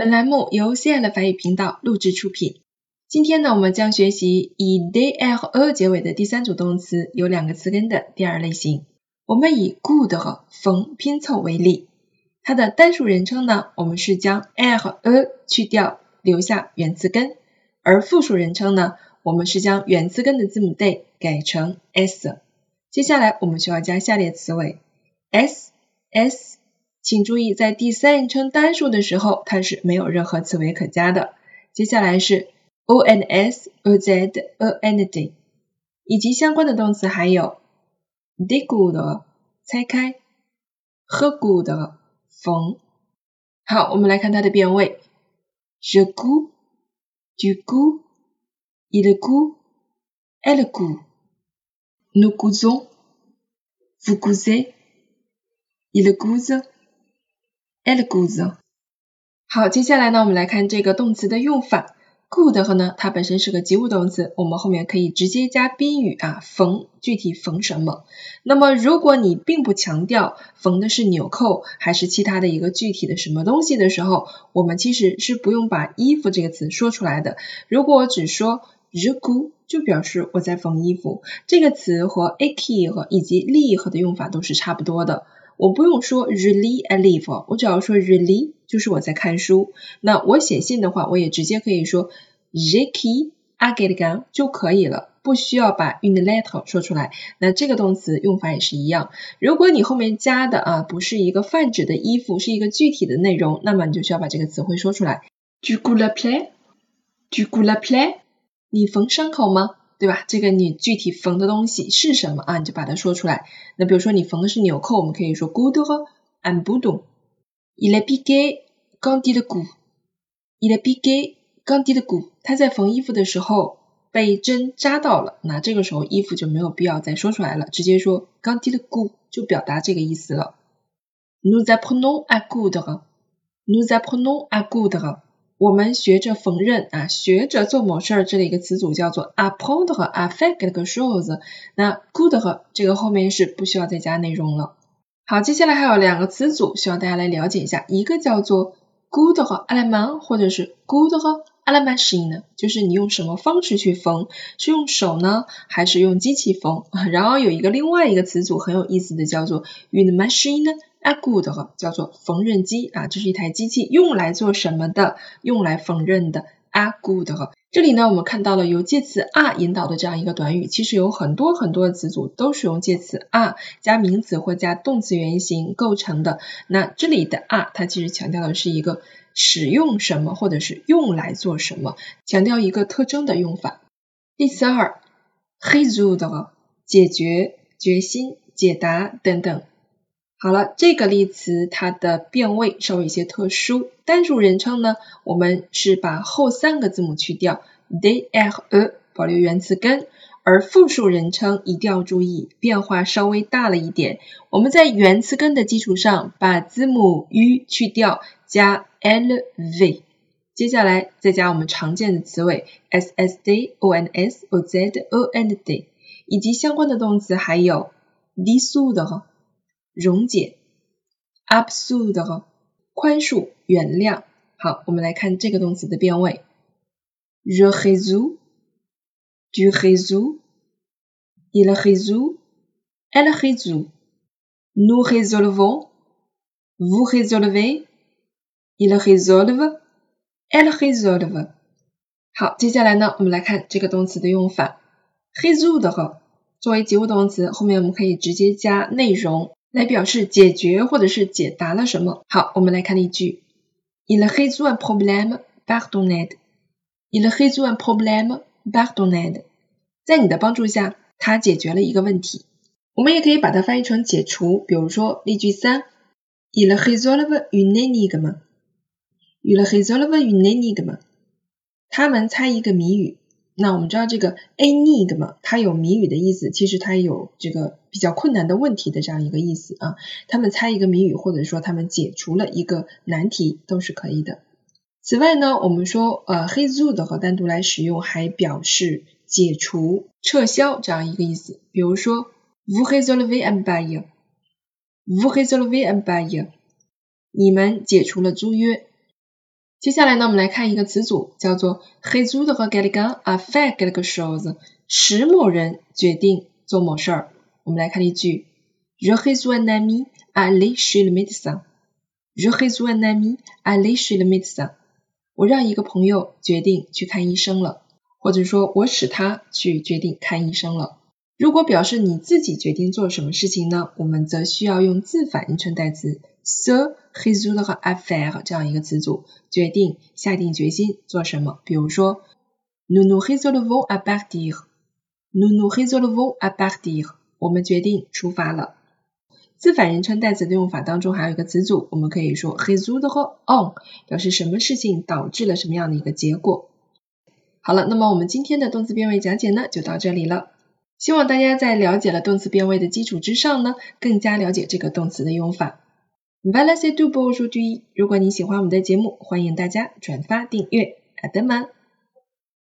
本栏目由 CL 法语频道录制出品。今天呢，我们将学习以 d l e 结尾的第三组动词，有两个词根的第二类型。我们以 good 和缝拼凑为例，它的单数人称呢，我们是将 l 和 -a 去掉，留下原词根；而复数人称呢，我们是将原词根的字母 d 改成 s。接下来我们需要加下列词尾 s s。请注意，在第三人称单数的时候，它是没有任何词尾可加的。接下来是 o n s a z a n d，以及相关的动词还有 digu 的拆开，hegu 的缝。好，我们来看它的变位。je gue, tu gu il gue, elle gue, nous gusons, vous gussez, ils o u s e elguze，。好，接下来呢，我们来看这个动词的用法。Good 和呢，它本身是个及物动词，我们后面可以直接加宾语啊，缝，具体缝什么？那么如果你并不强调缝的是纽扣还是其他的一个具体的什么东西的时候，我们其实是不用把衣服这个词说出来的。如果只说 elgu，就表示我在缝衣服。这个词和 a k e 和以及 li 和的用法都是差不多的。我不用说 really a l i v e 我只要说 really 就是我在看书。那我写信的话，我也直接可以说 j'écris un lettre 就可以了，不需要把 une lettre 说出来。那这个动词用法也是一样。如果你后面加的啊不是一个泛指的衣服，是一个具体的内容，那么你就需要把这个词汇说出来。Tu couds la plaie? Du coup la plaie？你缝伤口吗？对吧？这个你具体缝的东西是什么啊？你就把它说出来。那比如说你缝的是纽扣，我们可以说 good and good。Il a piqué quand il coud。Il a piqué quand il coud。他在缝衣服的时候被针扎到了，那这个时候衣服就没有必要再说出来了，直接说 quand il coud 就表达这个意思了。Nous apprenons à coudre。Nous apprenons à coudre。我们学着缝纫啊，学着做某事儿，这里一个词组叫做 apprendre 和 affect e shoes。那 good 和这个后面是不需要再加内容了。好，接下来还有两个词组需要大家来了解一下，一个叫做 good 和 a l e m a n 或者是 good 和 a l e m a c h i n e 就是你用什么方式去缝，是用手呢，还是用机器缝？然后有一个另外一个词组很有意思的，叫做 une machine。A good 叫做缝纫机啊，这是一台机器，用来做什么的？用来缝纫的。a good，这里呢我们看到了由介词 are 引导的这样一个短语，其实有很多很多的词组都是用介词 are 加名词或加动词原形构成的。那这里的 are 它其实强调的是一个使用什么或者是用来做什么，强调一个特征的用法。第二，résoudre 解决、决心、解答等等。好了，这个例词它的变位稍微有些特殊。单数人称呢，我们是把后三个字母去掉，d r e 保留原词根；而复数人称一定要注意，变化稍微大了一点。我们在原词根的基础上，把字母 u 去掉，加 l v，接下来再加我们常见的词尾 s s d o n s o z o n d，以及相关的动词还有 dissoudre。溶解，absoudre，宽恕、原谅。好，我们来看这个动词的变位：je résous，tu résous，il résout，elle résout，nous résolvons，vous résolvez，il résolve，elle résolve。好，接下来呢，我们来看这个动词的用法：résoudre 作为及物动词，后面我们可以直接加内容。来表示解决或者是解答了什么。好，我们来看例句：Il résout un problème par ton aide. Il résout un problème par ton aide. 在你的帮助下，他解决了一个问题。我们也可以把它翻译成解除。比如说例句三：Il résolve une énigme. Il résolve une énigme. 他们猜一个谜语。那我们知道这个 enigma 它有谜语的意思，其实它有这个比较困难的问题的这样一个意思啊。他们猜一个谜语，或者说他们解除了一个难题，都是可以的。此外呢，我们说呃 h e s o 的和单独来使用，还表示解除、撤销这样一个意思。比如说 vous résolvez un bail，vous résolvez un bail，你们解除了租约。接下来呢，我们来看一个词组，叫做 résoudre quelqu'un à faire quelque chose，使某人决定做某事儿。我们来看例句：Je résous un ami a l l e chez le médecin。Je résous un ami a l l e chez le médecin。我让一个朋友决定去看医生了，或者说，我使他去决定看医生了。如果表示你自己决定做什么事情呢，我们则需要用自反应称代词 se résoudre à faire 这样一个词组，决定、下定决心做什么。比如说，nous nous résolvons à partir，nous nous résolvons à partir，我们决定出发了。自反人称代词的用法当中还有一个词组，我们可以说 résoudre on，表示什么事情导致了什么样的一个结果。好了，那么我们今天的动词变位讲解呢，就到这里了。希望大家在了解了动词变位的基础之上呢，更加了解这个动词的用法。Valencia do b o j o u r。如果你喜欢我们的节目，欢迎大家转发订阅。阿德曼。